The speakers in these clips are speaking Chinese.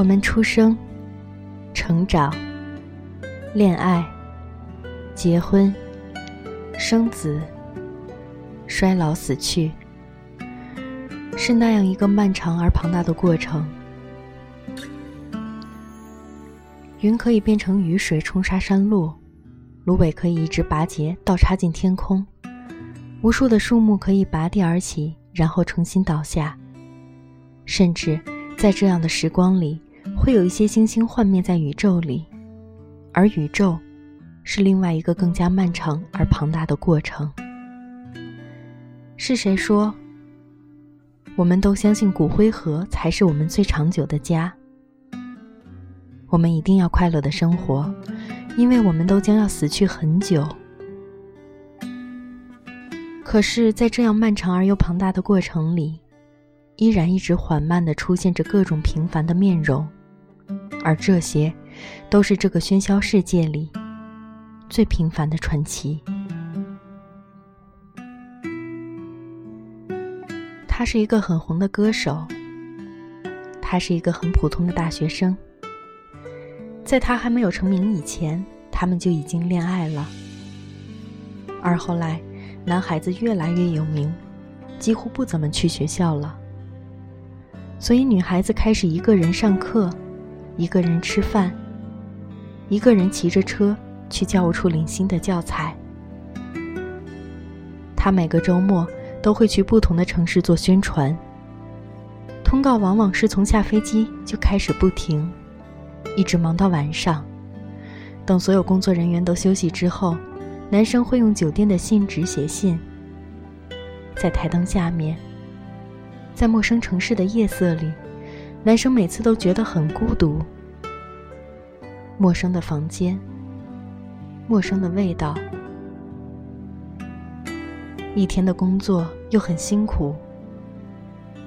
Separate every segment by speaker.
Speaker 1: 我们出生、成长、恋爱、结婚、生子、衰老、死去，是那样一个漫长而庞大的过程。云可以变成雨水冲刷山路，芦苇可以一直拔节倒插进天空，无数的树木可以拔地而起，然后重新倒下。甚至在这样的时光里，会有一些星星幻灭在宇宙里，而宇宙是另外一个更加漫长而庞大的过程。是谁说？我们都相信骨灰盒才是我们最长久的家。我们一定要快乐的生活，因为我们都将要死去很久。可是，在这样漫长而又庞大的过程里，依然一直缓慢地出现着各种平凡的面容，而这些，都是这个喧嚣世界里最平凡的传奇。他是一个很红的歌手，他是一个很普通的大学生。在他还没有成名以前，他们就已经恋爱了。而后来，男孩子越来越有名，几乎不怎么去学校了。所以，女孩子开始一个人上课，一个人吃饭，一个人骑着车去教务处领新的教材。他每个周末都会去不同的城市做宣传，通告往往是从下飞机就开始不停。一直忙到晚上，等所有工作人员都休息之后，男生会用酒店的信纸写信。在台灯下面，在陌生城市的夜色里，男生每次都觉得很孤独。陌生的房间，陌生的味道，一天的工作又很辛苦。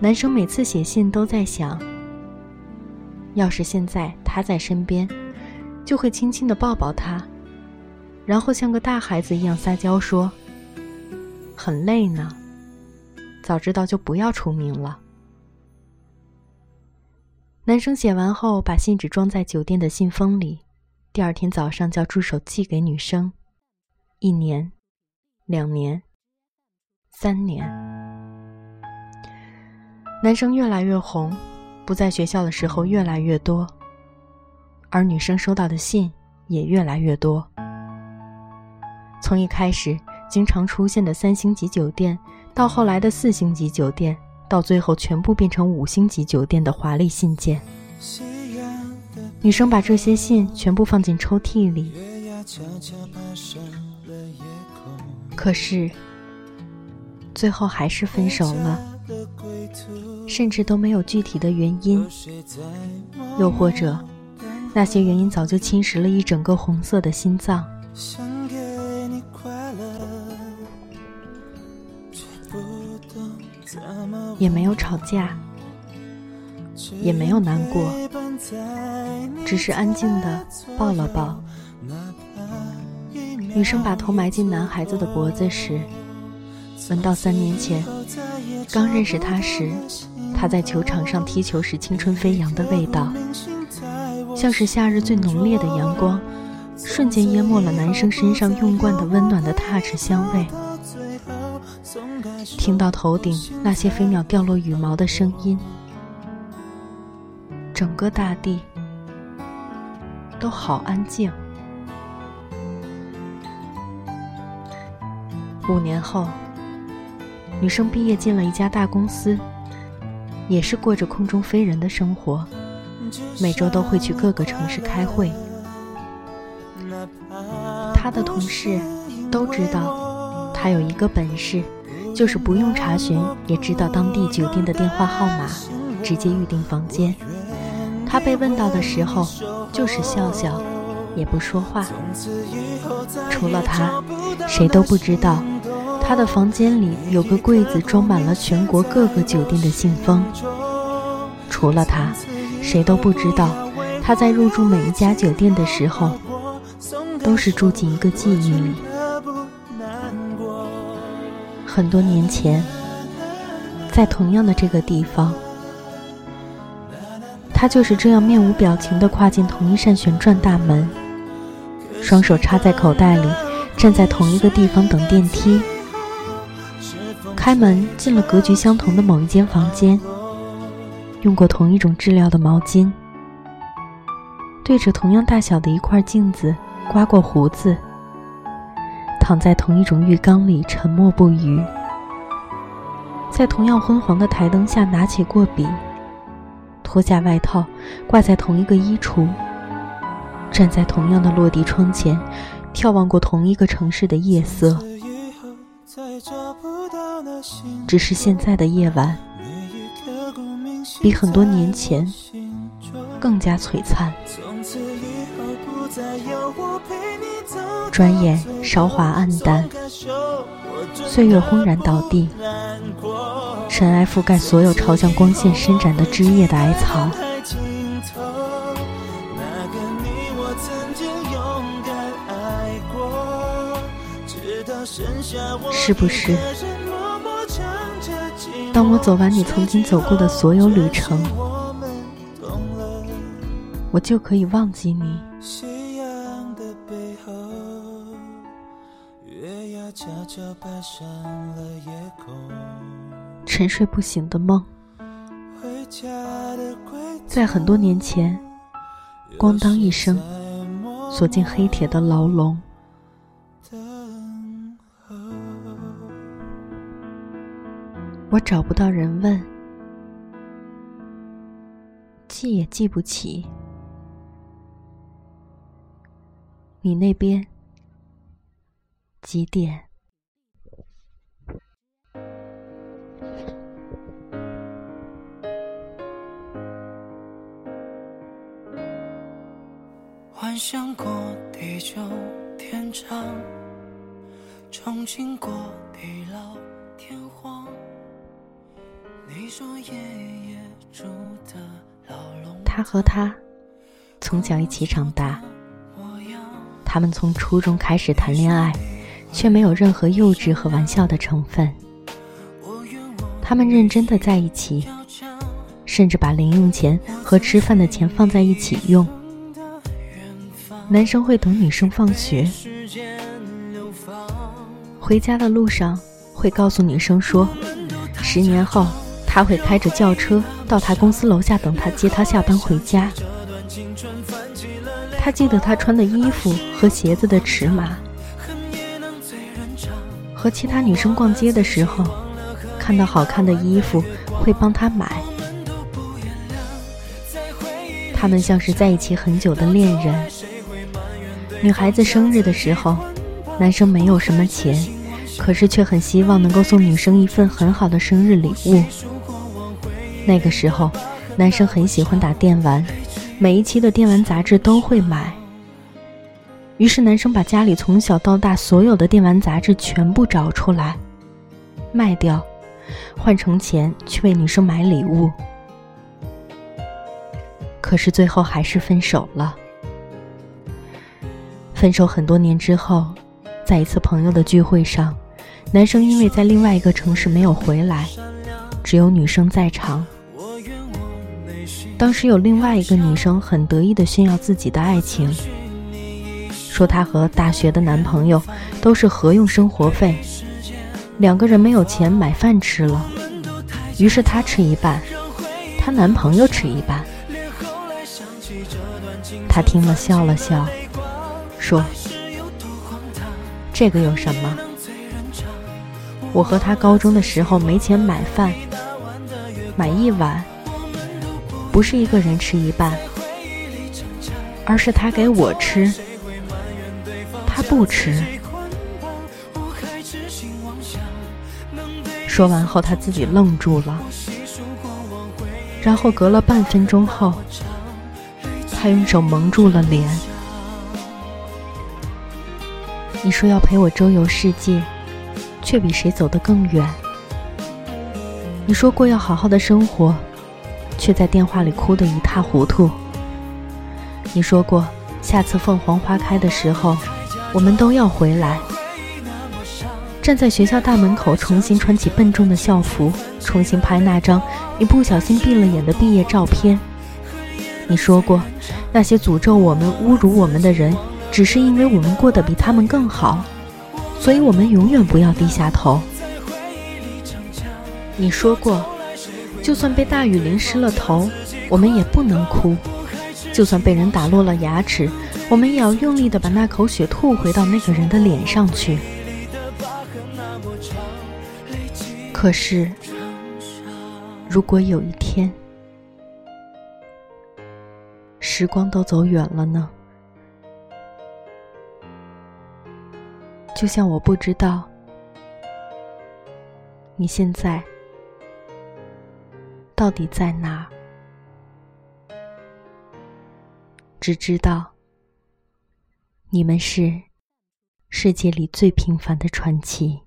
Speaker 1: 男生每次写信都在想。要是现在他在身边，就会轻轻的抱抱他，然后像个大孩子一样撒娇说：“很累呢，早知道就不要出名了。”男生写完后，把信纸装在酒店的信封里，第二天早上叫助手寄给女生。一年，两年，三年，男生越来越红。不在学校的时候越来越多，而女生收到的信也越来越多。从一开始经常出现的三星级酒店，到后来的四星级酒店，到最后全部变成五星级酒店的华丽信件。女生把这些信全部放进抽屉里，可是最后还是分手了。甚至都没有具体的原因，又或者，那些原因早就侵蚀了一整个红色的心脏。也没有吵架，也没有难过，只是安静的抱了抱。女生把头埋进男孩子的脖子时，闻到三年前刚认识他时。他在球场上踢球时青春飞扬的味道，像是夏日最浓烈的阳光，瞬间淹没了男生身上用惯的温暖的踏齿香味。听到头顶那些飞鸟掉落羽毛的声音，整个大地都好安静。五年后，女生毕业进了一家大公司。也是过着空中飞人的生活，每周都会去各个城市开会。他的同事都知道，他有一个本事，就是不用查询也知道当地酒店的电话号码，直接预订房间。他被问到的时候，就是笑笑，也不说话。除了他，谁都不知道。他的房间里有个柜子，装满了全国各个酒店的信封。除了他，谁都不知道，他在入住每一家酒店的时候，都是住进一个记忆里。很多年前，在同样的这个地方，他就是这样面无表情地跨进同一扇旋转大门，双手插在口袋里，站在同一个地方等电梯。开门进了格局相同的某一间房间，用过同一种质量的毛巾，对着同样大小的一块镜子刮过胡子，躺在同一种浴缸里沉默不语，在同样昏黄的台灯下拿起过笔。脱下外套，挂在同一个衣橱，站在同样的落地窗前，眺望过同一个城市的夜色。只是现在的夜晚，比很多年前更加璀璨。转眼韶华暗淡，岁月轰然倒地。尘埃覆盖所有朝向光线伸展的枝叶的矮草，是不是？当我走完你曾经走过的所有旅程，我就可以忘记你。沉睡不醒的梦，在很多年前，咣当一声锁进黑铁的牢笼。我找不到人问，记也记不起，你那边几点？幻想过地久天长，憧憬过地老天荒。你说爷爷住的老龙。他和他从小一起长大，他们从初中开始谈恋爱，却没有任何幼稚和玩笑的成分。他们认真的在一起，甚至把零用钱和吃饭的钱放在一起用。男生会等女生放学，回家的路上会告诉女生说，十年后他会开着轿车到他公司楼下等他接他下班回家。他记得他穿的衣服和鞋子的尺码，和其他女生逛街的时候，看到好看的衣服会帮他买。他们像是在一起很久的恋人。女孩子生日的时候，男生没有什么钱，可是却很希望能够送女生一份很好的生日礼物。那个时候，男生很喜欢打电玩，每一期的电玩杂志都会买。于是，男生把家里从小到大所有的电玩杂志全部找出来，卖掉，换成钱去为女生买礼物。可是最后还是分手了。分手很多年之后，在一次朋友的聚会上，男生因为在另外一个城市没有回来，只有女生在场。当时有另外一个女生很得意的炫耀自己的爱情，说她和大学的男朋友都是合用生活费，两个人没有钱买饭吃了，于是她吃一半，她男朋友吃一半。她听了笑了笑。说：“这个有什么？我和他高中的时候没钱买饭，买一碗，不是一个人吃一半，而是他给我吃，他不吃。”说完后，他自己愣住了，然后隔了半分钟后，他用手蒙住了脸。你说要陪我周游世界，却比谁走得更远。你说过要好好的生活，却在电话里哭得一塌糊涂。你说过下次凤凰花开的时候，我们都要回来。站在学校大门口，重新穿起笨重的校服，重新拍那张你不小心闭了眼的毕业照片。你说过，那些诅咒我们、侮辱我们的人，只是因为我们过得比他们更好，所以我们永远不要低下头。你说过，就算被大雨淋湿了头，我们也不能哭；就算被人打落了牙齿，我们也要用力的把那口血吐回到那个人的脸上去。可是，如果有一天，时光都走远了呢？就像我不知道你现在到底在哪，只知道你们是世界里最平凡的传奇。